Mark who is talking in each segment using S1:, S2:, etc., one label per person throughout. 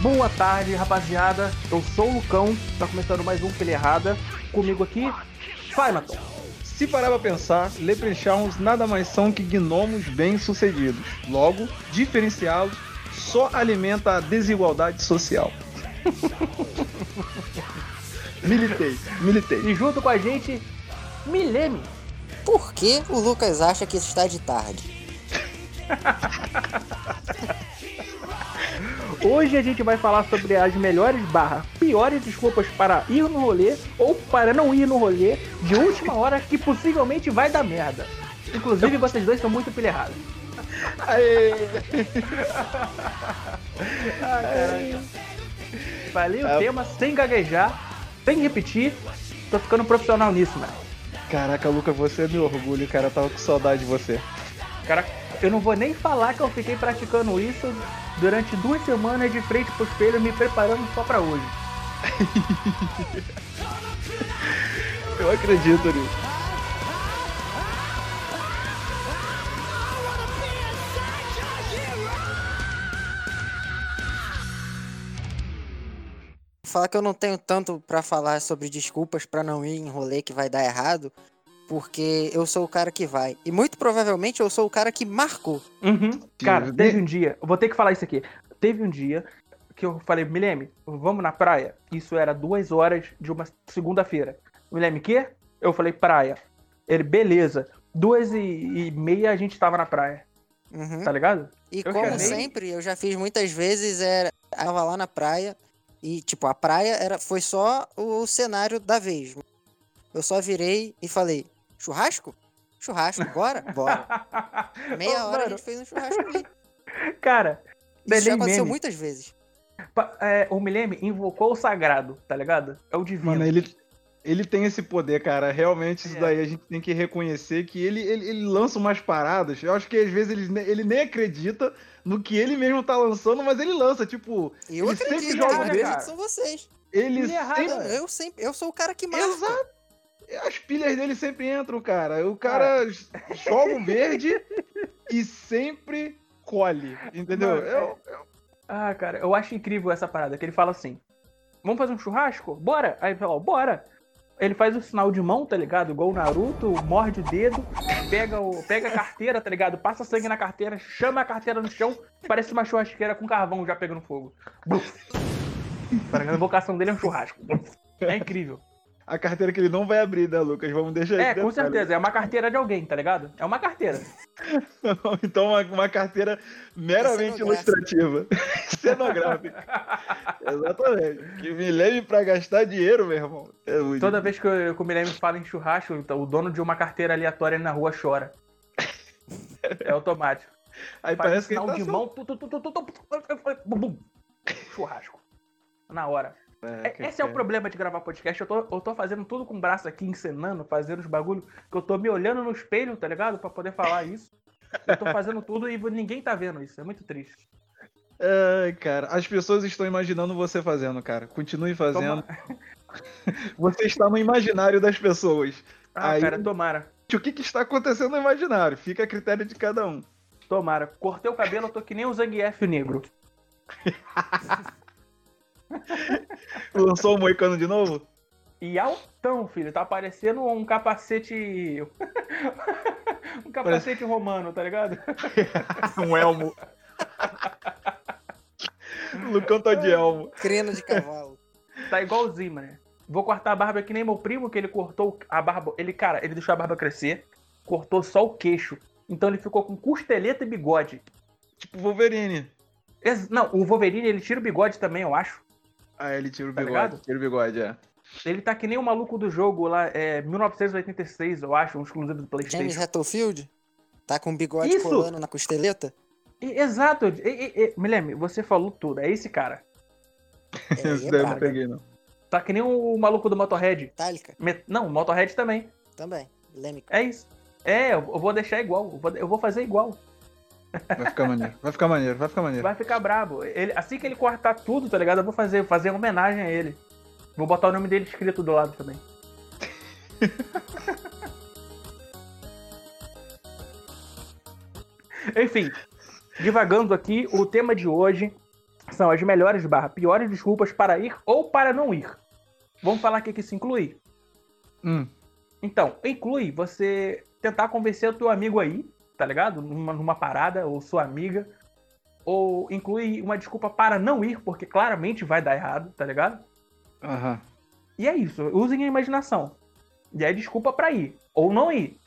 S1: Boa tarde, rapaziada. Eu sou o Lucão, tá começando mais um Pele Errada. Comigo aqui, Faimaton.
S2: Se parar pra pensar, Leprechauns nada mais são que gnomos bem-sucedidos. Logo, diferenciá-los só alimenta a desigualdade social. militei, militei.
S1: E junto com a gente, Mileme.
S3: Por que o Lucas acha que está de tarde?
S1: Hoje a gente vai falar sobre as melhores barra piores desculpas para ir no rolê ou para não ir no rolê de última hora que possivelmente vai dar merda. Inclusive vocês dois são muito pilherrados.
S2: Aê!
S1: ah, caralho. Falei o é. tema sem gaguejar, sem repetir. Tô ficando profissional nisso, mano.
S2: Caraca, Luca, você é meu orgulho, cara. Eu tava com saudade de você.
S1: Cara, eu não vou nem falar que eu fiquei praticando isso durante duas semanas de frente pro espelho, me preparando só pra hoje.
S2: eu acredito nisso.
S3: falar que eu não tenho tanto para falar sobre desculpas para não ir em rolê que vai dar errado, porque eu sou o cara que vai. E muito provavelmente eu sou o cara que marcou.
S1: Uhum. Cara, teve um dia, eu vou ter que falar isso aqui. Teve um dia que eu falei, Milene, vamos na praia? Isso era duas horas de uma segunda-feira. Milene, que? Eu falei, praia. Ele, beleza. Duas e, e meia a gente tava na praia. Uhum. Tá ligado?
S3: E eu como sempre, eu já fiz muitas vezes, era, tava lá na praia, e, tipo, a praia era, foi só o cenário da vez. Eu só virei e falei, churrasco? Churrasco, bora? Bora. Meia hora a gente fez um churrasco ali.
S1: Cara,
S3: isso já aconteceu meme. muitas vezes.
S1: É, o Milene invocou o sagrado, tá ligado? É o divino.
S2: Mano, ele, ele tem esse poder, cara. Realmente, isso é. daí a gente tem que reconhecer que ele, ele, ele lança umas paradas. Eu acho que às vezes ele, ele nem acredita no que ele mesmo tá lançando, mas ele lança, tipo.
S3: Eu ele acredito, sempre joga eu acredito, são vocês.
S2: Ele, ele
S3: é sempre... eu, sempre, eu sou o cara que marca.
S2: Exato. As pilhas dele sempre entram, cara. O cara ah. joga o verde e sempre colhe, entendeu? Mano, eu,
S1: eu... Ah, cara, eu acho incrível essa parada, que ele fala assim, vamos fazer um churrasco? Bora! Aí ele fala, bora! Ele faz o sinal de mão, tá ligado? Igual o Naruto, morde o dedo, pega, o, pega a carteira, tá ligado? Passa sangue na carteira, chama a carteira no chão, parece uma churrasqueira com carvão já pegando fogo. A invocação dele é um churrasco. É incrível
S2: a carteira que ele não vai abrir, né, Lucas? Vamos deixar
S1: É, com certeza. É uma carteira de alguém, tá ligado? É uma carteira.
S2: então, uma, uma, carteira meramente ilustrativa. Cenográfica. Exatamente. Que me leve pra gastar dinheiro, meu irmão.
S1: É Toda vez que, eu, que o Milene fala em churrasco, então, o dono de uma carteira aleatória na rua chora. É automático.
S2: Aí Faz parece que
S1: ele tá de mão. Churrasco. Na hora. É, é Esse é o problema de gravar podcast. Eu tô, eu tô fazendo tudo com o braço aqui, encenando, fazendo os bagulho que eu tô me olhando no espelho, tá ligado? Pra poder falar isso. Eu tô fazendo tudo e ninguém tá vendo isso. É muito triste.
S2: Ai, cara, as pessoas estão imaginando você fazendo, cara. Continue fazendo. Você está no imaginário das pessoas.
S1: Ah, Aí, cara, tomara.
S2: O que, que está acontecendo no imaginário? Fica a critério de cada um.
S1: Tomara. Cortei o cabelo, eu tô que nem o Zangief negro.
S2: Lançou o Moicano de novo?
S1: E altão, filho. Tá parecendo um capacete. um capacete Parece... romano, tá ligado?
S2: um elmo. Lucão tá de elmo.
S3: Creno de cavalo.
S1: Tá igualzinho, mano. Vou cortar a barba que nem meu primo, que ele cortou a barba. Ele, cara, ele deixou a barba crescer, cortou só o queixo. Então ele ficou com costeleta e bigode.
S2: Tipo Wolverine.
S1: Não, o Wolverine ele tira o bigode também, eu acho.
S2: Ah, ele tira o tá bigode. Ligado? Tira o bigode, é.
S1: Ele tá que nem o maluco do jogo lá, é 1986, eu acho, um exclusivo do PlayStation.
S3: James Battlefield? Tá com o bigode Isso. colando na costeleta?
S1: E, exato. E, e, Milene, você falou tudo. É esse cara.
S2: É, esse é daí eu não peguei, não.
S1: Tá que nem o maluco do Motorhead.
S3: Tálica?
S1: Não, o Motorhead também.
S3: Também. Lêmico.
S1: É isso. É, eu vou deixar igual. Eu vou, eu vou fazer igual.
S2: Vai ficar maneiro, vai ficar maneiro, vai ficar maneiro.
S1: Vai ficar brabo. Ele, assim que ele cortar tudo, tá ligado? Eu vou fazer, fazer homenagem a ele. Vou botar o nome dele escrito do lado também. Enfim, Divagando aqui, o tema de hoje são as melhores barra piores desculpas para ir ou para não ir. Vamos falar o que isso inclui?
S2: Hum.
S1: Então, inclui você tentar convencer o teu amigo aí, tá ligado? Numa, numa parada, ou sua amiga. Ou inclui uma desculpa para não ir, porque claramente vai dar errado, tá ligado?
S2: Aham.
S1: E é isso, usem a imaginação. E é desculpa pra ir, ou não ir.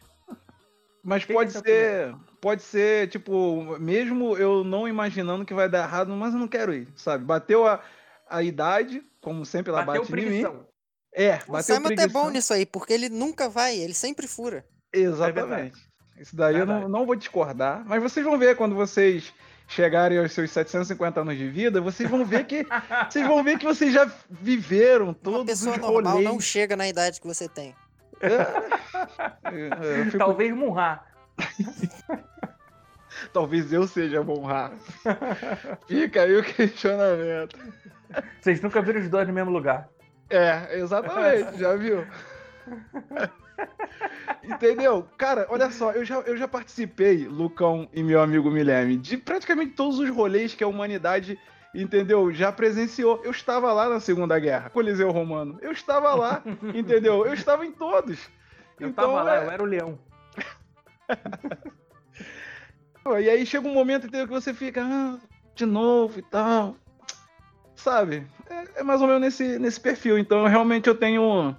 S2: Mas
S1: Que
S2: pode
S1: que é
S2: ser. Pode ser, tipo, mesmo eu não imaginando que vai dar errado, mas eu não quero ir, sabe? Bateu a, a idade, como sempre ela
S1: Bateu
S2: bate em mim.
S1: preguição.
S2: É,
S3: O
S2: bateu
S3: Simon é
S2: preguição.
S3: bom nisso aí, porque ele nunca vai, ele sempre fura.
S2: Exatamente. Isso daí eu não, não vou discordar, mas vocês vão ver quando vocês chegarem aos seus 750 anos de vida, vocês vão ver que vocês vão ver que vocês já viveram
S3: Uma
S2: todos
S3: pessoa
S2: os
S3: normal
S2: rolês.
S3: não chega na idade que você tem.
S2: É, é, eu fico-
S1: Talvez Munra.
S2: Talvez eu seja rato. Fica aí o questionamento.
S1: Vocês nunca viram os dois no mesmo lugar.
S2: É, exatamente, já viu? Entendeu? Cara, olha só, eu já, eu já participei, Lucão e meu amigo Milene, de praticamente todos os rolês que a humanidade, entendeu? Já presenciou. Eu estava lá na Segunda Guerra, Coliseu Romano. Eu estava lá, entendeu? Eu estava em todos.
S1: Eu
S2: Então,
S1: tava lá,
S2: é-
S1: eu era o leão.
S2: E aí chega um momento entendeu, que você fica, ah, de novo e tal. Sabe? É, é mais ou menos nesse, nesse perfil. Então, realmente, eu tenho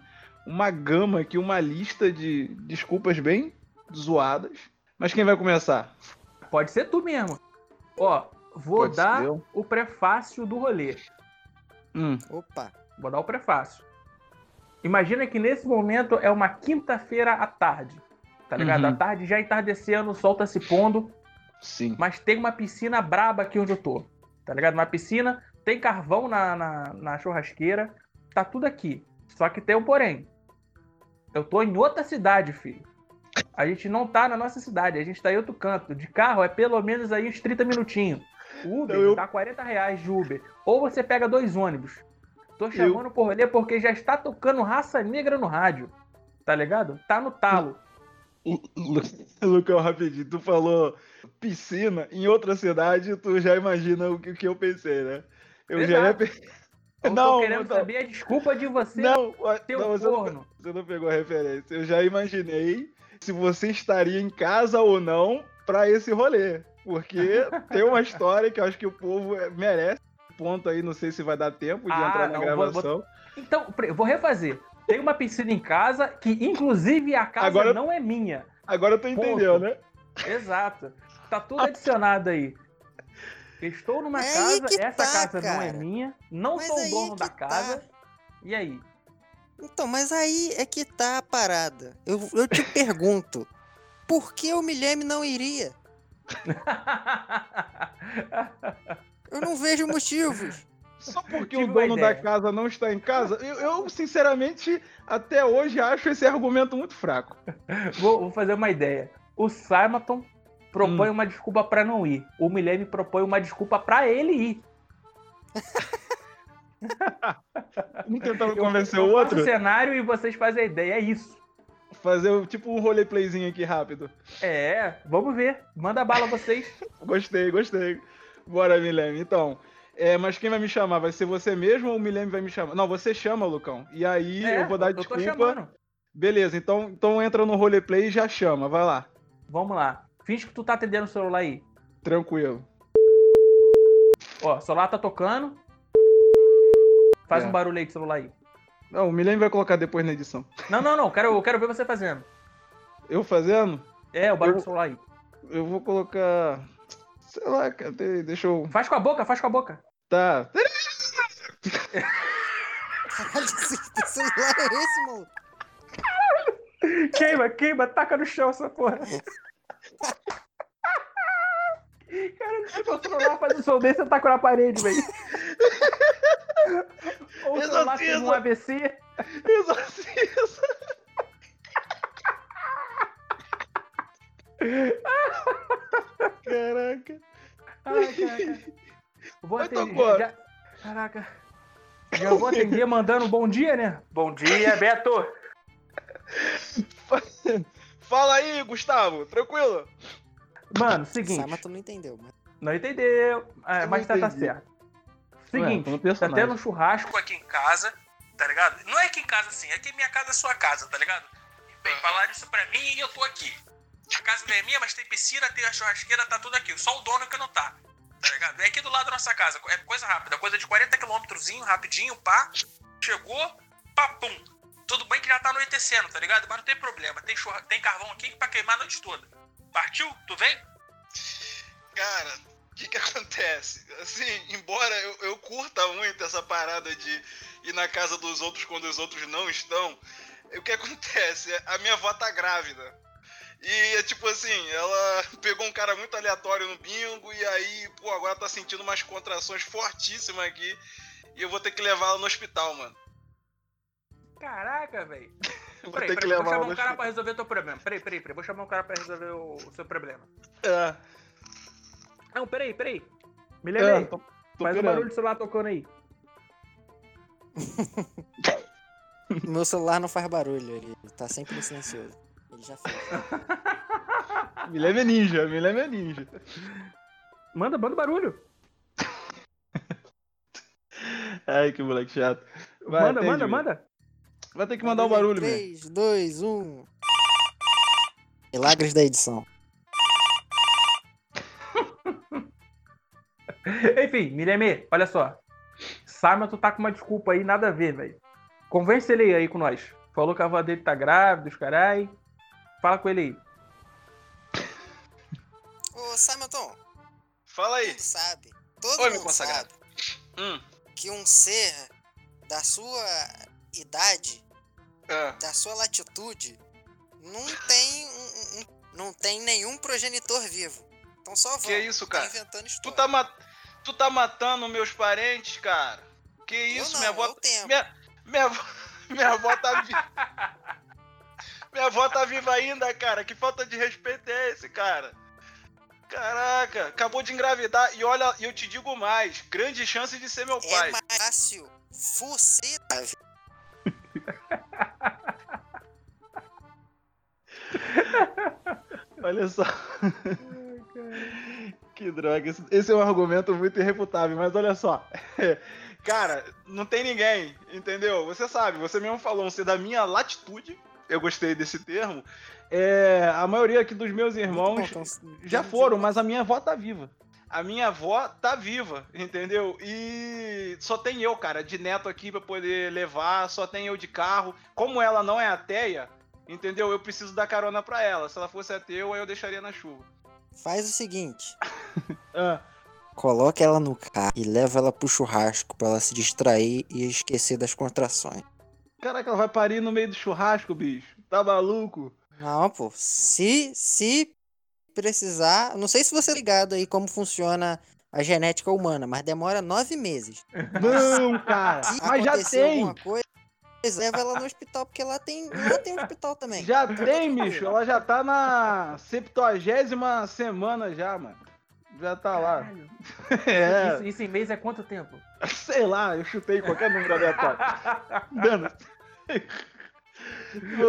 S2: uma gama aqui, uma lista de desculpas bem zoadas. Mas quem vai começar?
S1: Pode ser tu mesmo. Ó, vou
S2: Pode
S1: dar o prefácio do rolê.
S2: Hum,
S3: Opa,
S1: Vou dar o prefácio. Imagina que nesse momento é uma quinta-feira à tarde. Tá ligado?
S2: Uhum.
S1: À tarde já entardecendo, o sol tá se pondo,
S2: sim.
S1: mas tem uma piscina braba aqui onde eu tô. Tá ligado? Uma piscina, tem carvão na, na, na churrasqueira, tá tudo aqui. Só que tem um porém. Eu tô em outra cidade, filho. A gente não tá na nossa cidade, a gente tá em outro canto. De carro é pelo menos aí uns 30 minutinhos. O Uber
S2: Não, eu-
S1: tá 40 reais de Uber. Ou você pega dois ônibus. Tô chamando por rolê porque já está tocando raça negra no rádio. Tá ligado? Tá no talo.
S2: Lu- Lucão, rapidinho, tu falou piscina em outra cidade, tu já imagina o que, o que eu pensei, né? Eu já ia
S1: Exato. Eu
S2: Não,
S1: tô querendo
S2: não.
S1: saber a desculpa de você
S2: Não,
S1: ter
S2: não,
S1: o
S2: você não,
S1: corno.
S2: Você não pegou a referência. Eu já imaginei se você estaria em casa ou não pra esse rolê. Porque tem uma história que eu acho que o povo eh, merece. Ponto aí, não sei se vai dar tempo de
S1: Ah,
S2: entrar na
S1: não, vou- vou-
S2: gravação.
S1: Então, vou refazer. Tem uma piscina em casa que, inclusive, a casa
S2: Agora-
S1: não é minha.
S2: Agora tu entendeu, né?
S1: Exato. Tá tudo adicionado aí. Estou numa
S3: É
S1: casa,
S3: que
S1: essa
S3: tá,
S1: casa não é
S3: cara.
S1: minha, não
S3: Mas
S1: sou o dono
S3: que
S1: da
S3: tá.
S1: casa. E aí?
S3: Então, mas aí é que tá a parada. Eu, eu te pergunto, por que o Milhame não iria? Eu não vejo motivos.
S2: Só porque o dono da casa não está em casa, eu, eu, sinceramente, até hoje acho esse argumento muito fraco.
S1: vou, vou fazer uma ideia. O Simonton
S2: Hum.
S1: propõe uma desculpa pra não ir. O Milene propõe uma desculpa pra ele ir.
S2: Um tentando
S1: Eu-
S2: convencer
S1: eu
S2: o
S1: faço
S2: outro,
S1: o cenário e vocês fazem a ideia. É isso.
S2: fazer o- tipo um roleplayzinho aqui rápido.
S1: É, vamos ver. Manda bala vocês.
S2: Gostei, gostei. Bora, Milene. Então, é, mas quem vai me chamar? Vai ser você mesmo ou o Milene vai me chamar? Não, você chama, Lucão. E aí
S1: É,
S2: eu vou dar
S1: eu tô
S2: desculpa.
S1: chamando.
S2: Beleza, então, então entra no roleplay e já chama. Vai lá.
S1: Vamos lá. Finge que tu tá atendendo o celular aí.
S2: Tranquilo.
S1: Ó, o celular tá tocando. Faz
S2: É.
S1: um barulho aí com o celular aí.
S2: Não, o Milene vai colocar depois na edição.
S1: Não, não, não. Quero, eu quero ver você fazendo.
S2: Eu fazendo?
S1: É, o barulho
S2: Eu-
S1: do celular aí.
S2: Eu vou colocar. Sei lá, cara. de- Deixa eu.
S1: Faz com a boca, faz com a boca.
S2: Tá.
S3: Caralho, que celular é esse, maluco?
S1: Queima, queima, taca no chão essa porra. Cara, se o celular faz um som desse, eu taco na parede, velho. Ou o celular um. AVC.
S2: Exorcismo. Caraca.
S1: Ai, caraca. Vou
S2: Mas
S1: atender. Já... Caraca. Já vou atender mandando um bom dia, né? Bom dia, Beto.
S2: Fala aí, Gustavo. Tranquilo?
S1: Mano, seguinte.
S3: Sama, tu não entendeu, mas...
S1: Não entendeu. É, mas
S2: não
S1: tá, tá certo.
S2: Ué,
S1: Seguinte,
S2: no
S1: tá tendo um churrasco aqui em casa, tá ligado? Não é aqui em casa assim, é que minha casa é sua casa, tá ligado? Bem, falaram isso pra mim e eu tô aqui. A casa não é minha, mas tem piscina, tem a churrasqueira, tá tudo aqui. Só o dono que não tá. Tá ligado? É aqui do lado da nossa casa. É coisa rápida, coisa de 40 quilômetrozinho, rapidinho, pá. Chegou, papum. Tudo bem que já tá anoitecendo, tá ligado? Mas não tem problema. Tem, churra... tem carvão aqui pra queimar a noite toda. Partiu? Tu vem?
S4: Cara, o que que acontece? Assim, embora eu, eu curta muito essa parada de ir na casa dos outros quando os outros não estão, o que acontece? A minha avó tá grávida. E é tipo assim, ela pegou um cara muito aleatório no bingo e aí, pô, agora tá sentindo umas contrações fortíssimas aqui. E eu vou ter que levar ela no hospital, mano.
S1: Caraca, velho.
S2: Vou
S1: Peraí,
S2: ter que
S1: peraí, vou
S2: levar
S1: chamar um cara pra resolver teu problema. Peraí, peraí, peraí. Vou chamar um cara pra resolver o, o seu problema.
S2: É,
S1: Não, peraí, peraí. Me
S2: é,
S1: lembrei.
S2: tô, tô
S1: Faz o barulho do celular tocando aí.
S3: Meu celular não faz barulho, ele tá sempre no silencioso. Ele já fez.
S2: Milene é ninja, Milene é ninja.
S1: Manda, manda barulho.
S2: Ai, que moleque chato. Vai,
S1: manda,
S2: atende,
S1: manda, manda.
S2: Vai ter que mandar o barulho, Milene.
S3: 3, 2, 1. Milagres da edição.
S1: Enfim, Mireme, olha só. Simon, tu tá com uma desculpa aí, nada a ver, velho. Convence ele aí com nós. Falou que a avó dele tá grávida, os carai. Fala com ele aí.
S3: Ô, Simonton,
S4: Fala
S3: todo
S4: aí.
S3: mundo sabe. Todo
S4: Oi, meu
S3: mundo
S4: consagrado.
S3: sabe
S4: Hum,
S3: que um ser da sua idade,
S4: é.
S3: da sua latitude, não tem um- um- não tem nenhum progenitor vivo. Então só vão.
S4: Que isso, cara?
S3: Tá inventando
S4: Tu tá, tu tá matando meus parentes, cara? Que isso,
S3: não,
S4: minha avó. Minha, minha, avó- minha avó tá viva. Minha avó tá viva ainda, cara. Que falta de respeito é esse, cara? Caraca, acabou de engravidar. E olha, eu te digo mais: grande chance de ser meu
S3: É
S4: pai.
S3: mais fácil você tá vi-
S2: Olha só. que droga. Esse, é um argumento muito irrefutável, mas olha só. Cara, não tem ninguém, entendeu? Você sabe, você mesmo falou, você da minha latitude, eu gostei desse termo. É, a maioria aqui dos meus irmãos
S3: bom, então,
S2: já
S3: tem-
S2: foram, mas a minha avó tá viva.
S4: A minha avó tá viva, entendeu? E só tem eu, cara, de neto aqui pra poder levar, só tem eu de carro. Como ela não é ateia, entendeu? Eu preciso dar carona pra ela. Se ela fosse ateu, aí eu deixaria na chuva.
S3: Faz o seguinte,
S2: Ah,
S3: coloca ela no carro e leva ela pro churrasco pra ela se distrair e esquecer das contrações.
S2: caraca, ela vai parir no meio do churrasco, bicho. Tá maluco?
S3: Não, pô. Se, se precisar. Não sei se você é ligado aí como funciona a genética humana, mas demora nove meses.
S2: Não, cara.
S3: Se
S2: Mas já tem.
S3: alguma coisa, leva ela no hospital, porque lá tem, lá tem um hospital também.
S2: Já
S3: Fica
S2: tem, bicho. Ela já tá na 70 semana já, mano. Já tá lá. É,
S1: Isso, isso em mês é quanto tempo?
S2: sei lá, eu chutei qualquer número aleatório.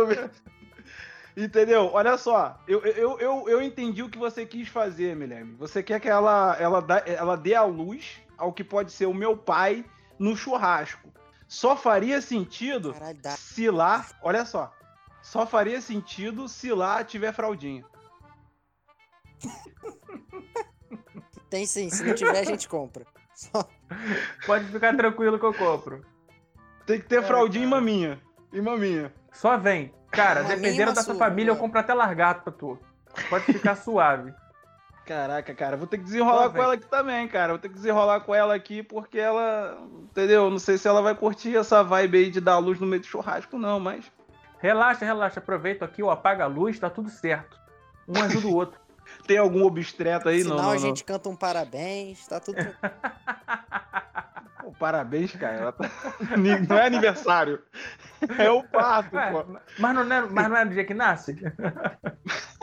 S2: Ver. Entendeu? Olha só, eu, eu, eu, eu entendi o que você quis fazer, Milene. Você quer que ela, ela, dá- ela dê a luz ao que pode ser o meu pai no churrasco. Só faria sentido
S3: Caralho,
S2: se lá, olha só, só faria sentido se lá tiver fraldinha.
S3: Tem sim, se não tiver, a gente compra. Só-
S1: Pode ficar tranquilo que eu compro.
S2: Tem que ter
S1: Ai,
S2: fraldinha e
S1: cara.
S2: maminha. E maminha.
S1: Só vem. Cara, dependendo da sua família, eu compro até largato pra tu. Pode ficar suave.
S2: Caraca, cara, vou ter que desenrolar
S1: Só
S2: com ela aqui também, cara. Vou ter que desenrolar com ela aqui porque ela, entendeu? Não sei se ela vai curtir essa vibe aí de dar luz no meio do churrasco, não, mas.
S1: Relaxa, relaxa. Aproveita aqui, ó, apaga a luz, tá tudo certo. Um ajuda o outro.
S2: Tem algum obstreto aí?
S3: Senão
S2: não, não,
S3: a
S2: não.
S3: gente canta um parabéns, tá tudo.
S2: Pô, parabéns, cara. Ela tá- Não é aniversário. É o parto, pô.
S1: mas, não é, mas não é no dia que nasce?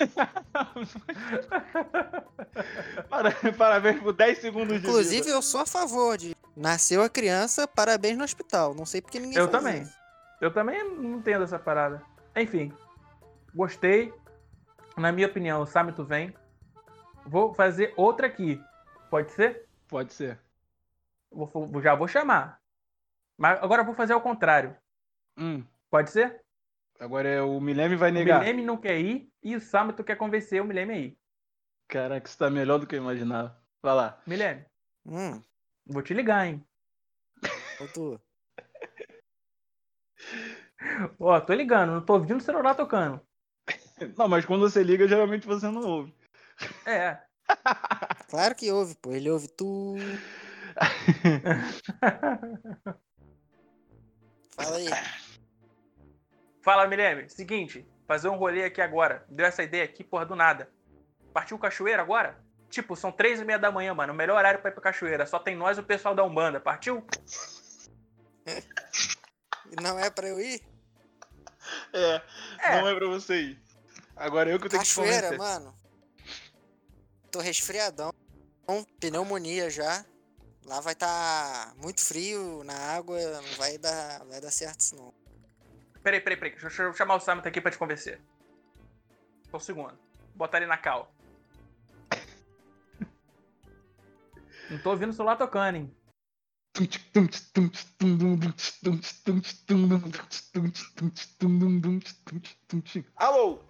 S2: Para- Parabéns por 10 segundos de
S3: Inclusive,
S2: vida.
S3: eu sou a favor de. Nasceu a criança, parabéns no hospital. Não sei porque ninguém
S1: Eu
S3: faz
S1: também.
S3: isso.
S1: Eu também não entendo essa parada. Enfim, gostei. Na minha opinião, o Samito vem. Vou fazer outra aqui. Pode ser?
S2: Pode ser.
S1: Vou- já vou chamar. Mas agora eu vou fazer ao contrário.
S2: Hum.
S1: Pode ser?
S2: Agora é o Milene vai
S1: O
S2: negar.
S1: Milene não quer ir e o Samato quer convencer o Milene a ir.
S2: Caraca, isso tá melhor do que eu imaginava. Vai lá.
S1: Milene,
S3: Hum,
S1: vou te ligar, hein?
S3: ô tu.
S1: Ó, tô ligando, não tô ouvindo o celular tocando.
S2: Não, mas quando você liga, geralmente você não ouve.
S1: É.
S3: Claro que ouve, pô. Ele ouve tu. Fala aí.
S1: Fala, Milene. Seguinte, fazer um rolê aqui agora. Deu essa ideia aqui, porra, do nada. Partiu cachoeira agora? Tipo, são três e meia da manhã, mano. O melhor horário pra ir pra cachoeira. Só tem nós e o pessoal da Umbanda. Partiu?
S3: Não é pra eu ir?
S2: É,
S1: É.
S2: não é pra você ir. Agora eu que tenho que te
S3: Cachoeira, mano. Tô resfriadão. Pneumonia já. Lá vai tá muito frio na água, não vai dar, vai dar certo isso não.
S1: Peraí, peraí, peraí. Deixa eu chamar o Samato aqui pra te convencer. Só um segundo. Botar ele na cal. Não tô ouvindo o celular tocando, hein?
S2: Alô?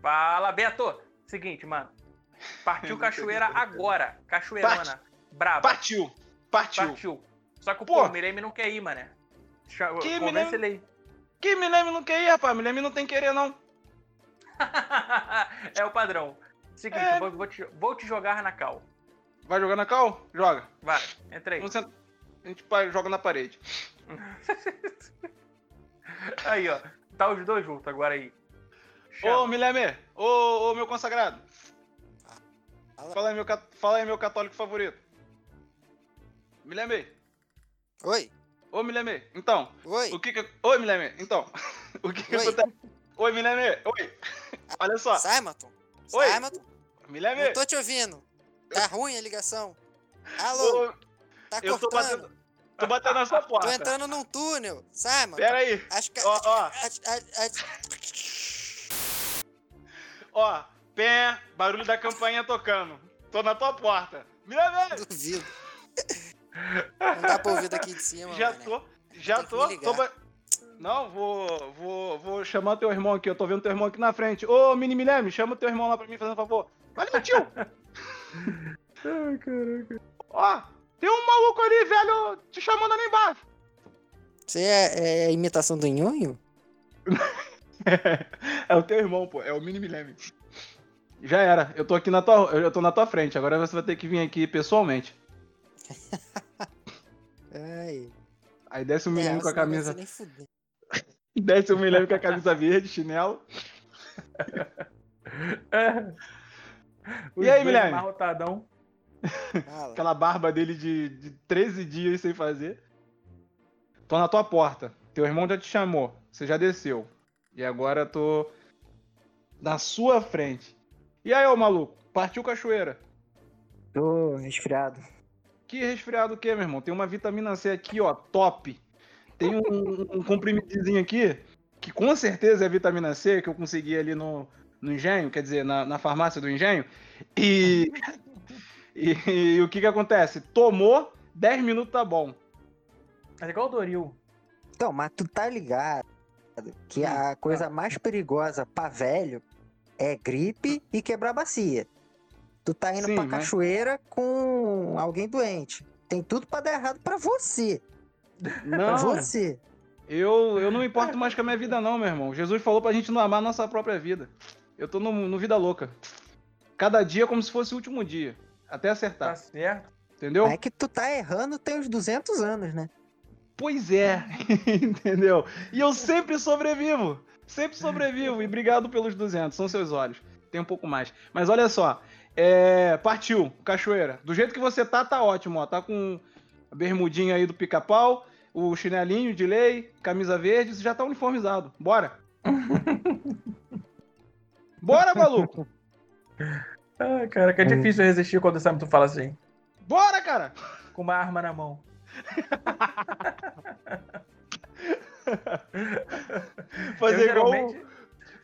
S1: Fala, Beto. Seguinte, mano. Partiu cachoeira agora. Cachoeirona. Braba.
S2: Partiu! Partiu!
S1: Partiu. Só que o
S2: Pô.
S1: pô, o Mireme não quer ir, mané.
S2: Que
S1: Convence
S2: Mireme?
S1: ele aí.
S2: Que Milene não quer ir, rapaz? Milene não tem querer, não.
S1: é o padrão. Seguinte,
S2: É.
S1: vou, vou te, vou te jogar na cal.
S2: Vai jogar na cal? Joga.
S1: Vai, entra aí.
S2: Sentar- A gente joga na parede.
S1: Aí, ó. Tá os dois juntos agora aí.
S2: Ô,
S1: Chama.
S2: Milene! Ô, ô, meu consagrado!
S3: Fala.
S2: Aí, meu, fala aí, meu católico favorito. Milene!
S3: Oi,
S2: Ô, Milene! Então,
S3: oi.
S2: o que que... Oi, Milene! Então, o que que
S3: Oi.
S2: acontece? Oi, Milene! Oi! Olha só,
S3: Simonton.
S2: Oi.
S3: Simonton,
S2: Milene!
S3: não tô te ouvindo. Tá ruim a ligação. Alô,
S2: Ô,
S3: tá
S2: eu tô
S3: cortando.
S2: batendo, tô batendo na sua
S3: Tô
S2: porta.
S3: entrando num túnel. Simon.
S2: Pera aí.
S3: Acho que.
S2: Ó, ó. Ó, pé, barulho da campainha tocando. Tô na tua porta. Milene!
S3: Duvido. Não dá pra ouvir daqui de cima.
S2: Já
S3: mané.
S2: tô, já tô. ba- Não, vou, vou, vou chamar teu irmão aqui. Eu tô vendo teu irmão aqui na frente. Ô, Mini Milene, chama teu irmão lá pra mim, fazendo um favor. Olha, meu tio.
S1: Ai, caraca.
S2: Ó, tem um maluco ali, velho, te chamando ali embaixo.
S3: Você é, é imitação do Nhonho?
S2: é o teu irmão, pô. É o Mini Milene. Já era. Eu tô aqui na tua, eu tô na tua frente. Agora você vai ter que vir aqui pessoalmente.
S3: Ai.
S2: Aí desce o
S3: É,
S2: Milene com a camisa. Desce o Milene com a camisa verde, chinelo.
S1: É.
S2: E aí, Milene? Aquela barba dele de, de 13 dias sem fazer. Tô na tua porta. Teu irmão já te chamou. Você já desceu. E agora tô na sua frente. E aí, ô maluco? Partiu cachoeira.
S3: Tô resfriado.
S2: Que resfriado o quê, meu irmão? Tem uma vitamina C aqui, ó, top. Tem um, um comprimidinho aqui, que com certeza é vitamina C, que eu consegui ali no, no engenho, quer dizer, na, na farmácia do engenho. E, e, e o que que acontece? Tomou, 10 minutos tá bom.
S1: É igual o Doril.
S5: Então, mas tu tá ligado que a coisa mais perigosa pra velho é gripe e quebrar bacia. Tu tá indo
S2: Sim,
S5: pra
S2: mas-
S5: cachoeira com alguém doente. Tem tudo pra dar errado pra você. Pra
S2: Não,
S5: você.
S2: eu, eu não me importo mais com a minha vida não, meu irmão. Jesus falou pra gente não amar a nossa própria vida. Eu tô no, no vida louca. Cada dia é como se fosse o último dia. Até
S1: Tá
S2: acertar,
S1: certo.
S2: entendeu?
S5: É que tu tá errando tem uns 200 anos, né?
S2: Pois é, entendeu? E eu sempre sobrevivo. Sempre sobrevivo. E obrigado pelos 200, são seus olhos. Tem um pouco mais. Mas olha só, é, partiu, cachoeira. Do jeito que você tá, tá ótimo, ó. Tá com a bermudinha aí do pica-pau, o chinelinho de lei, camisa verde, você já tá uniformizado. Bora. Bora, maluco.
S1: Ah, cara, que é difícil resistir quando o Samito fala assim.
S2: Bora, cara.
S1: Com uma arma na mão.
S2: Fazer
S1: eu,
S2: igual...
S1: geralmente,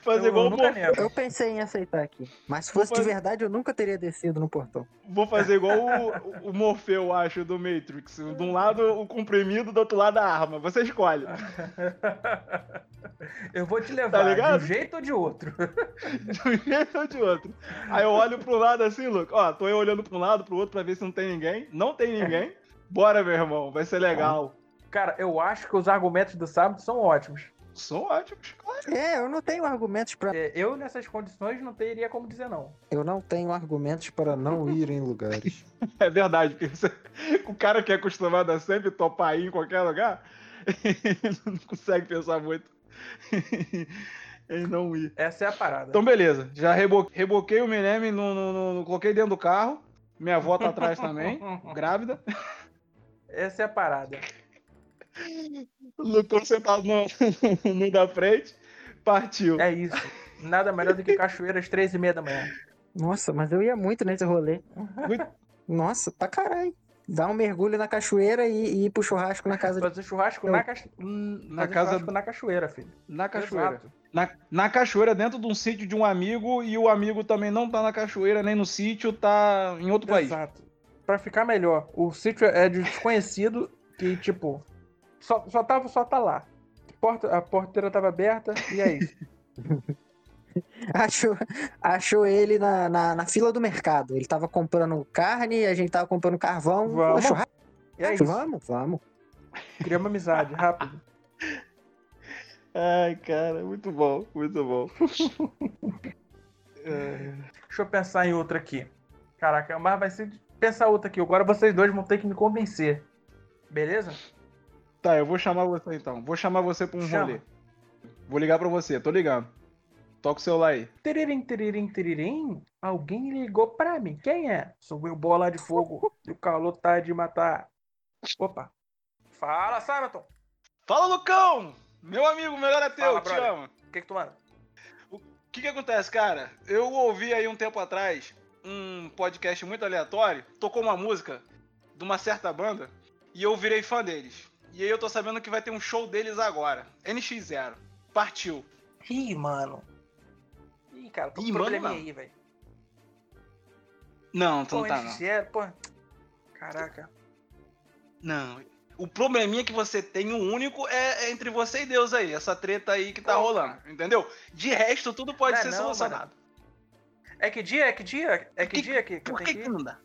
S2: Fazer
S1: Eu
S2: igual o
S1: nunca.
S5: Eu pensei em aceitar aqui. Mas se fosse de
S2: fazer-
S5: verdade, eu nunca teria descido no portão.
S2: Vou fazer igual o, o Morfeu, eu acho, do Matrix. De um lado o comprimido, do outro lado a arma. Você escolhe.
S1: Eu vou te
S2: Tá
S1: levar de
S2: ligado?
S1: um jeito ou de outro.
S2: De um jeito ou de outro. Aí eu olho pro lado assim, Luke. Ó, tô eu olhando pra um lado, pro outro pra ver se não tem ninguém. Não tem ninguém. Bora, meu irmão. Vai ser legal.
S1: Cara, eu acho que os argumentos do sábado são ótimos.
S2: São ótimos, claro.
S5: É, eu não tenho argumentos pra.
S1: É, Eu, nessas condições, não teria como dizer não.
S5: Eu não tenho argumentos para não ir em lugares.
S2: É verdade, porque você- o cara que é acostumado a sempre topar ir em qualquer lugar, ele não consegue pensar muito em não ir.
S1: Essa é a parada.
S2: Então, beleza. Já rebo- reboquei o Minemi, no, no- no- no- coloquei dentro do carro. Minha avó tá atrás também, grávida.
S1: Essa é a parada.
S2: Lucão sentado no, no da frente. Partiu.
S1: É isso. Nada melhor do que cachoeira às três e meia da manhã.
S5: Nossa, mas eu ia muito nesse rolê.
S2: Muito-
S5: Nossa, pra caralho. Dar um mergulho na cachoeira e, e ir pro churrasco na casa de.
S1: Fazer churrasco
S5: Eu-
S1: na, hum,
S2: Na
S1: fazer
S2: casa-
S1: churrasco na cachoeira, filho.
S2: Na cachoeira.
S1: Exato.
S2: Na, na cachoeira, dentro de um sítio de um amigo, e o amigo também não tá na cachoeira nem no sítio, tá em outro país.
S1: Exato. Pra ficar melhor, o sítio é de desconhecido que, tipo, só, só, tava, só tá lá. Porta, a porteira tava aberta e é isso.
S5: Achou, achou ele na, na, na fila do mercado. Ele tava comprando carne, a gente tava comprando carvão.
S1: Vamos.
S5: Churrasco,
S1: E é isso.
S5: vamos, vamos.
S1: Cria uma amizade, rápido.
S2: Ai, cara, muito bom, muito bom. É,
S1: Deixa eu pensar em outra aqui. Caraca, mas vai ser. Pensar outra aqui. Agora vocês dois vão ter que me convencer. Beleza?
S2: Tá, eu vou chamar você então. Vou chamar você pra um
S1: Chama.
S2: rolê. Vou ligar pra você, tô ligando. Toca o celular aí.
S1: Teririm, teririm, teririm. Alguém ligou pra mim. Quem é? Sou eu, bola de fogo. E o calor tá de matar. Opa. Fala, Sabaton.
S2: Fala, Lucão! Meu amigo, melhor é teu,
S1: Fala,
S2: te
S1: brother.
S2: amo.
S1: O que, que tu manda?
S2: O que que acontece, cara? Eu ouvi aí um tempo atrás um podcast muito aleatório, tocou uma música de uma certa banda e eu virei fã deles. E aí eu tô sabendo que vai ter um show deles agora. NX0. Partiu.
S1: Ih, mano. Ih, cara, tô com um
S2: mano,
S1: probleminha
S2: não.
S1: aí, velho.
S2: Não, tu
S1: Pô,
S2: não tá, não.
S1: NX0, pô. Caraca.
S2: Não. O probleminha que você tem, o único, é, é entre você e Deus aí. Essa treta aí que tá
S1: Pô,
S2: rolando. Entendeu? De resto, tudo pode
S1: Não é
S2: ser
S1: não,
S2: solucionado.
S1: É que dia? É que dia? É que,
S2: que-
S1: dia que, que
S2: Por que, que
S1: que
S2: não dá?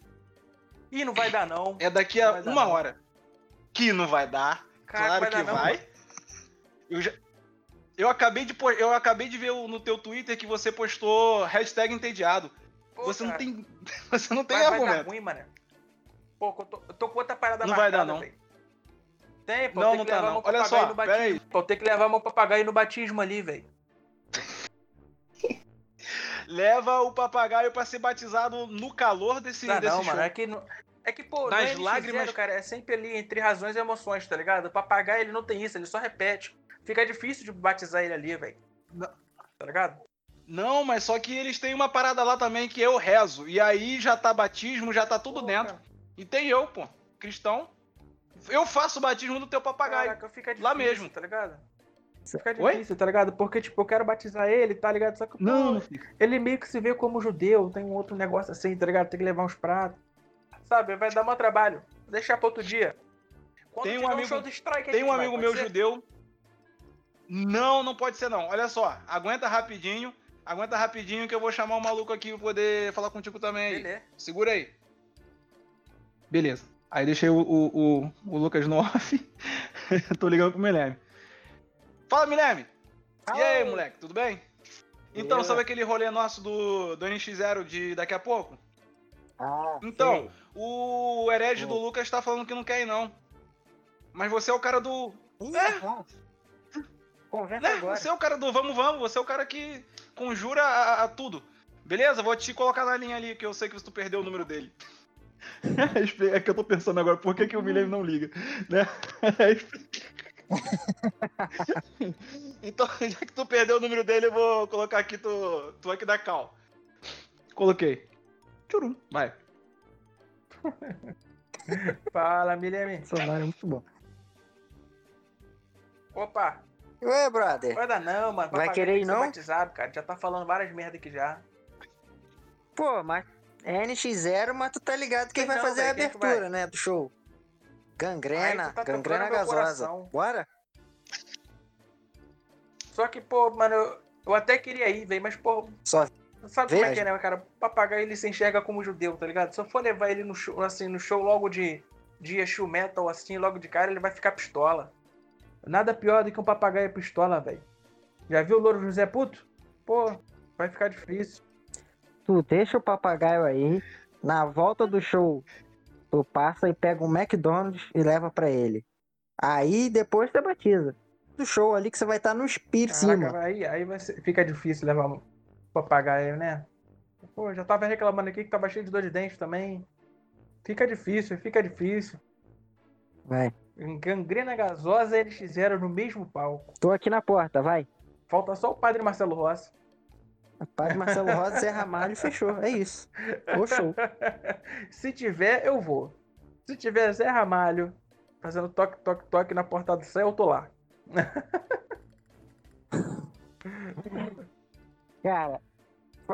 S1: Ih, não vai dar não.
S2: É daqui
S1: Não
S2: a uma
S1: não.
S2: hora. Que não vai dar.
S1: Caraca,
S2: claro
S1: vai
S2: que
S1: dar
S2: vai. Eu já. Eu acabei, de, eu acabei de ver no teu Twitter que você postou hashtag entediado.
S1: Pô,
S2: você, não tem, você não tem
S1: vai, vai dar
S2: argumento.
S1: ruim, mano. Pô, eu tô, eu tô com outra parada
S2: Não vai dar, não.
S1: velho. Tem, pô.
S2: Não,
S1: tem
S2: não
S1: que
S2: tá,
S1: levar
S2: não. Olha só,
S1: no batismo.
S2: aí.
S1: Pô, tem que levar meu papagaio no batismo ali, velho.
S2: Leva o papagaio pra ser batizado no calor desse,
S1: Não,
S2: desse
S1: não,
S2: show.
S1: mano. É que, não- é que pô,
S2: Nas
S1: no NX0,
S2: lágrimas-
S1: cara, é sempre ali entre razões e emoções, tá ligado? O papagaio, ele não tem isso, ele só repete. Fica difícil de batizar ele ali, velho.
S2: Não.
S1: Tá ligado?
S2: Não, mas só que eles têm uma parada lá também que eu rezo. E aí já tá batismo, já tá tudo
S1: Pô,
S2: dentro.
S1: cara,
S2: E tem eu, pô, cristão. Eu faço o batismo do teu papagaio.
S1: Caraca, fica difícil,
S2: Lá mesmo.
S1: tá ligado? Fica
S2: Oi?
S1: difícil, tá ligado? Porque, tipo, eu quero batizar ele, tá ligado? Só que, pô,
S2: Não,
S1: ele meio que se vê como judeu, tem um outro negócio assim, tá ligado? Tem que levar uns pratos. Sabe? Vai dar mó trabalho. Deixar pra outro dia. Quando
S2: Tem um amigo-
S1: show do strike,
S2: Tem um
S1: vai,
S2: amigo meu
S1: ser?
S2: judeu. Não, não pode ser não. Olha só, aguenta rapidinho. Aguenta rapidinho que eu vou chamar o maluco aqui pra poder falar contigo também aí.
S1: Beleza.
S2: Segura aí. Beleza. Aí deixei o, o, o, o Lucas no off. Tô ligando pro Milene. Fala, Milene! E aí, moleque, tudo bem? Então, sabe aquele rolê nosso do, do NX0 de daqui a pouco?
S5: Ah,
S2: Então,
S5: sei.
S2: O herege do
S5: Hum.
S2: Lucas tá falando que não quer ir, não. Mas você é o cara do.
S5: Ih,
S2: é.
S5: Conversa
S2: Né?
S5: agora.
S2: Você é o cara do vamos, vamos. Você é o cara que conjura a, a tudo. Beleza? Vou te colocar na linha ali, que eu sei que tu perdeu o número dele. é que eu tô pensando agora, por que, que o William não liga? Né? então, já que tu perdeu o número dele, eu vou colocar aqui tu, tu aqui da cal. Coloquei. Tchurum, vai.
S1: Fala, Milene.
S5: Celular é muito bom.
S1: Opa.
S3: Ué, brother.
S1: Vai dar não, mano.
S3: Vai querer ir, não?
S1: batizado, cara. Já tá falando várias merda aqui já.
S3: Pô, mas é NX0, mas tu tá ligado quem vai
S1: Então,
S3: fazer a
S1: quem que
S3: abertura,
S1: vai?
S3: né, do show? Gangrena,
S1: tá
S3: gangrena gasosa. Bora?
S1: Só que, pô, mano, eu, eu até queria ir, velho, mas, pô,
S3: Só
S1: sabe como é
S3: Veja.
S1: que é, né, cara? O papagaio ele se enxerga como judeu, tá ligado? Se eu for levar ele no show, assim, no show logo de, de Exu Metal, assim, logo de cara, ele vai ficar pistola. Nada pior do que um papagaio pistola, velho. Já viu o Louro José Puto? Pô, vai ficar difícil.
S5: Tu deixa o papagaio aí, na volta do show, tu passa e pega um McDonald's e leva pra ele. Aí depois você batiza. Do show ali que você vai estar no espírito
S1: Caraca,
S5: cima.
S1: aí, aí vai ser- fica difícil levar papagaio, né? Pô, já tava reclamando aqui que tava cheio de dor de dente também. Fica difícil, fica difícil.
S5: Vai.
S1: Gangrena gasosa e NX0 no mesmo palco.
S5: Tô aqui na porta, vai.
S1: Falta só o padre Marcelo Rossi.
S5: Padre Marcelo Rosa, Zé Ramalho, fechou. É isso. O show.
S1: Se tiver, eu vou. Se tiver Zé Ramalho fazendo toque, toque, toque na porta do céu, eu tô lá.
S5: Cara,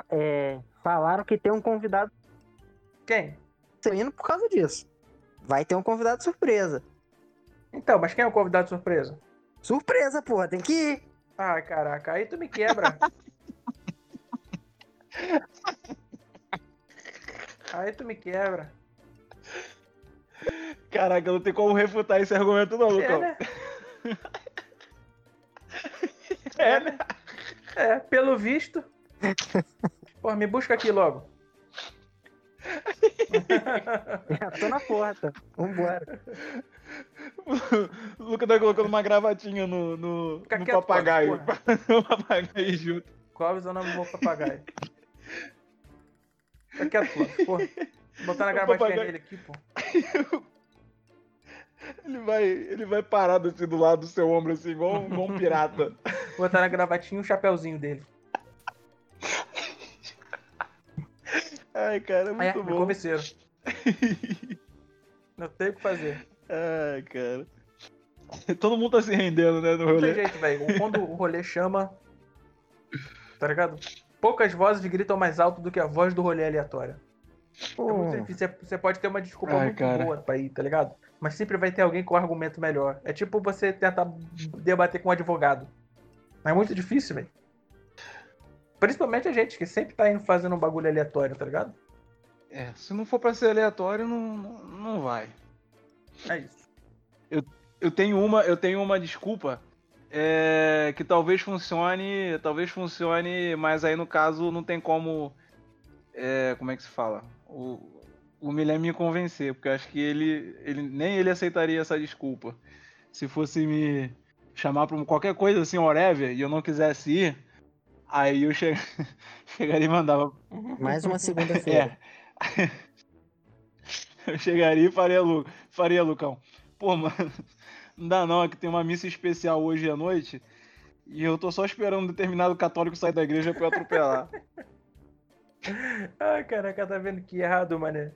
S5: é, falaram que tem um convidado
S1: Quem?
S5: indo por causa disso. Vai ter um convidado surpresa.
S1: Então, mas quem é o convidado surpresa?
S5: Surpresa, porra, tem que ir.
S1: Ai, caraca, aí tu me quebra. aí tu me quebra.
S2: Caraca, não tem como refutar esse argumento, não,
S1: É,
S2: Lucão.
S1: né?
S2: É, né?
S1: É, pelo visto. Pô, me busca aqui logo.
S5: Já tô na porta. Vambora.
S2: O Lucas tá colocando uma gravatinha no, no,
S1: Fica
S2: no
S1: quieto,
S2: papagaio. o papagaio junto.
S1: Clóvis é o nome do meu papagaio. Fica quieto, Clóvis, porra. Vou botar na gravatinha
S2: papagaio-
S1: dele aqui, pô.
S2: Ele vai, ele vai parado assim do lado do seu ombro, assim, igual, igual um pirata.
S1: Vou botar na gravatinha o chapéuzinho dele.
S2: Ai, cara, é muito
S1: me
S2: bom.
S1: convenceram. Não tem o que fazer.
S2: Ai, cara. Todo mundo tá se rendendo, né, no
S1: Não tem
S2: rolê.
S1: jeito, velho. Quando o rolê chama. Tá ligado? Poucas vozes gritam mais alto do que a voz do rolê aleatória. É muito difícil. Você- Você pode ter uma desculpa
S2: Ai,
S1: muito
S2: cara.
S1: boa pra ir, tá ligado? Mas sempre vai ter alguém com um argumento melhor. É tipo você tentar debater com um advogado. Mas é muito difícil, velho. Principalmente a gente, que sempre tá indo fazendo um bagulho aleatório, tá ligado?
S2: É, se não for pra ser aleatório, não, não, não vai.
S1: É isso.
S2: Eu tenho uma, eu tenho uma desculpa é, que talvez funcione, talvez funcione, mas aí no caso não tem como, é, como é que se fala? O, o Guilherme me convencer, porque eu acho que ele, ele nem ele aceitaria essa desculpa. Se fosse me chamar pra um- qualquer coisa assim, whatever, e eu não quisesse ir, aí eu che- chegaria e mandava
S5: mais uma segunda-feira.
S2: É. Eu chegaria e faria, Lu... faria Lucão. Pô, mano, não dá não, é que tem uma missa especial hoje à noite e eu tô só esperando um determinado católico sair da igreja pra eu atropelar.
S1: Ai, caraca, tá vendo que errado, mané.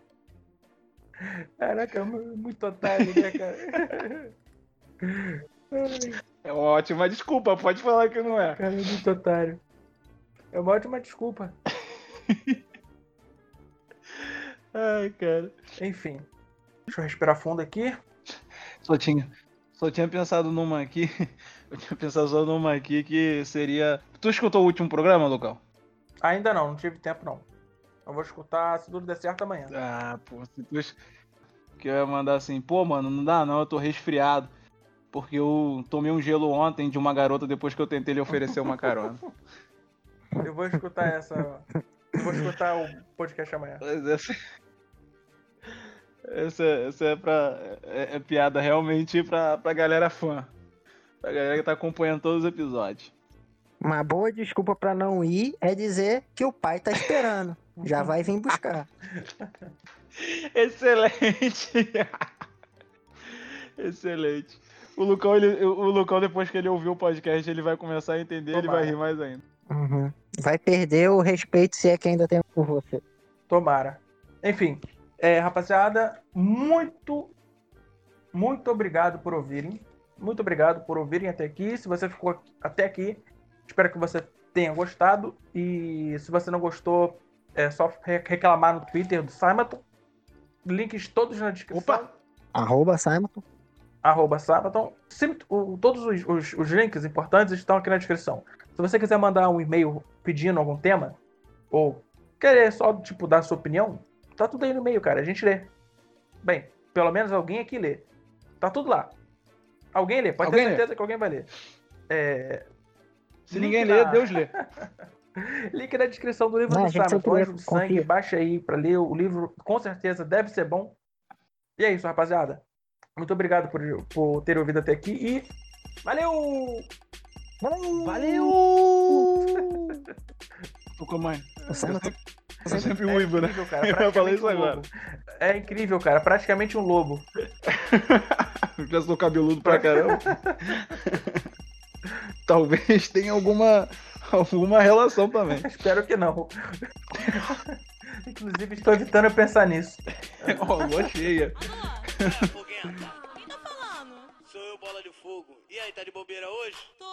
S1: Caraca, mu- muito otário, né, cara?
S2: É ótima desculpa, pode falar que não é.
S1: cara, muito otário. É uma ótima desculpa.
S2: Ai, cara.
S1: Enfim. Deixa eu respirar fundo aqui.
S2: Só tinha, só tinha pensado numa aqui. Eu tinha pensado só numa aqui que seria. Tu escutou o último programa, Lucão?
S1: Ainda não, não tive tempo não. Eu vou escutar se tudo der certo amanhã.
S2: Ah, pô, se tu. Que eu ia mandar assim, pô, mano, não dá não, eu tô resfriado. Porque eu tomei um gelo ontem de uma garota depois que eu tentei lhe oferecer uma carona.
S1: Eu vou escutar essa. Eu vou escutar o podcast amanhã.
S2: Essa. Essa, essa é pra. É, é piada realmente pra, pra galera fã. Pra galera que tá acompanhando todos os episódios.
S5: Uma boa desculpa pra não ir é dizer que o pai tá esperando. Já vai vir buscar.
S2: Excelente! Excelente. O Lucão, ele, o Lucão, depois que ele ouvir o podcast, ele vai começar a entender, ele
S1: Tomara.
S2: vai rir mais ainda.
S5: Uhum. Vai perder o respeito se é que ainda tem por você.
S1: Tomara. Enfim, é, rapaziada, muito, muito obrigado por ouvirem. muito obrigado por ouvirem até aqui. Se você ficou até aqui, espero que você tenha gostado. E se você não gostou, é só re- reclamar no Twitter do Simonton. Links todos na descrição.
S2: Opa!
S5: Arroba Simon.
S1: arroba Sabaton. Sim, o- todos os, os- os links importantes estão aqui na descrição. Se você quiser mandar um e-mail pedindo algum tema, ou querer só, tipo, dar sua opinião, tá tudo aí no e-mail, cara. A gente lê. Bem, pelo menos alguém aqui lê. Tá tudo lá. Alguém lê, pode
S2: Alguém
S1: ter
S2: lê.
S1: certeza que alguém vai ler. É,
S2: Se ninguém
S1: na-
S2: lê, Deus lê.
S1: Link na descrição do livro
S5: Não,
S1: do Simon,
S5: sempre
S1: O do Sangue.
S5: confia.
S1: Baixa aí pra ler. O livro com certeza deve ser bom. E é isso, rapaziada. Muito obrigado por, por ter ouvido até aqui e valeu!
S2: Valeu! Tô com a mãe.
S5: O Simon
S2: Eu sempre
S1: É
S2: uivo, né?
S1: incrível, cara.
S2: Eu falei
S1: praticamente
S2: isso
S1: um
S2: agora.
S1: lobo. É incrível, cara. Praticamente um lobo.
S2: Já sou cabeludo pra caramba. Talvez tenha alguma, alguma relação também.
S1: Espero que não. Inclusive, estou evitando eu pensar nisso.
S2: Ó, lua cheia.
S6: É, foguenta.
S7: Quem tá falando?
S6: Sou eu, bola de fogo. E aí, tá de bobeira hoje?
S7: Tô.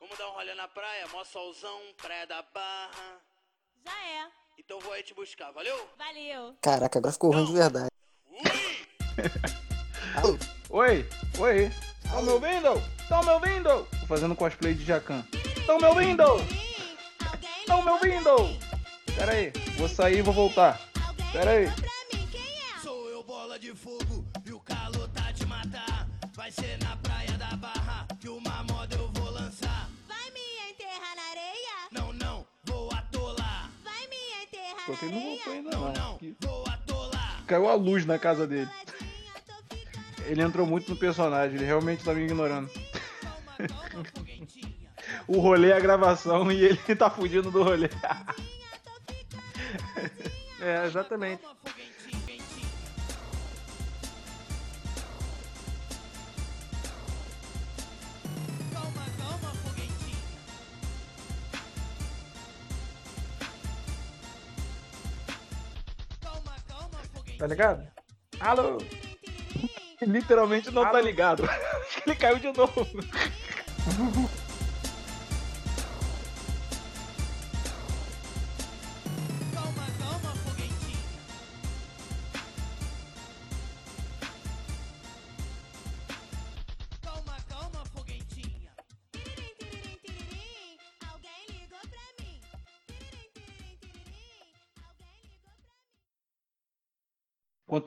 S6: Vamos dar um rolê na praia, mó solzão, praia da barra.
S7: Já é.
S6: Então vou aí te buscar, valeu?
S7: Valeu.
S3: Caraca, agora ficou ruim de verdade.
S2: Oi, oi. Estão me ouvindo? Estão me ouvindo? Tô fazendo cosplay de Jacan. Estão me ouvindo? Estão me ouvindo? Pera aí, vou sair e vou voltar. Pera aí.
S7: pra mim, quem é?
S6: Sou eu, bola de fogo, e o calor tá te matar. Vai ser na praia da barra que uma moda eu vou lançar.
S7: Vai me enterrar na areia?
S6: Não, não, vou atolar.
S7: Vai me enterrar na
S2: não
S7: areia?
S2: voltou ainda
S6: Não,
S2: não.
S6: não,
S2: Aqui.
S6: vou atolar.
S2: Caiu a luz na casa dele. Ele entrou muito no personagem, ele realmente tá me ignorando. O rolê é a gravação e ele tá fugindo do rolê.
S1: É, exatamente. Tá ligado? Alô?
S2: Literalmente não tá
S1: Alô?
S2: ligado. Acho que ele caiu de novo.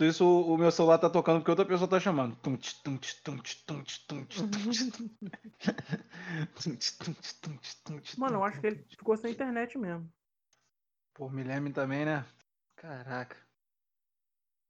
S2: Enquanto isso, o meu celular tá tocando porque outra pessoa tá chamando.
S1: Mano, eu acho que ele ficou sem internet mesmo.
S2: Pô, Guilherme também, né? Caraca.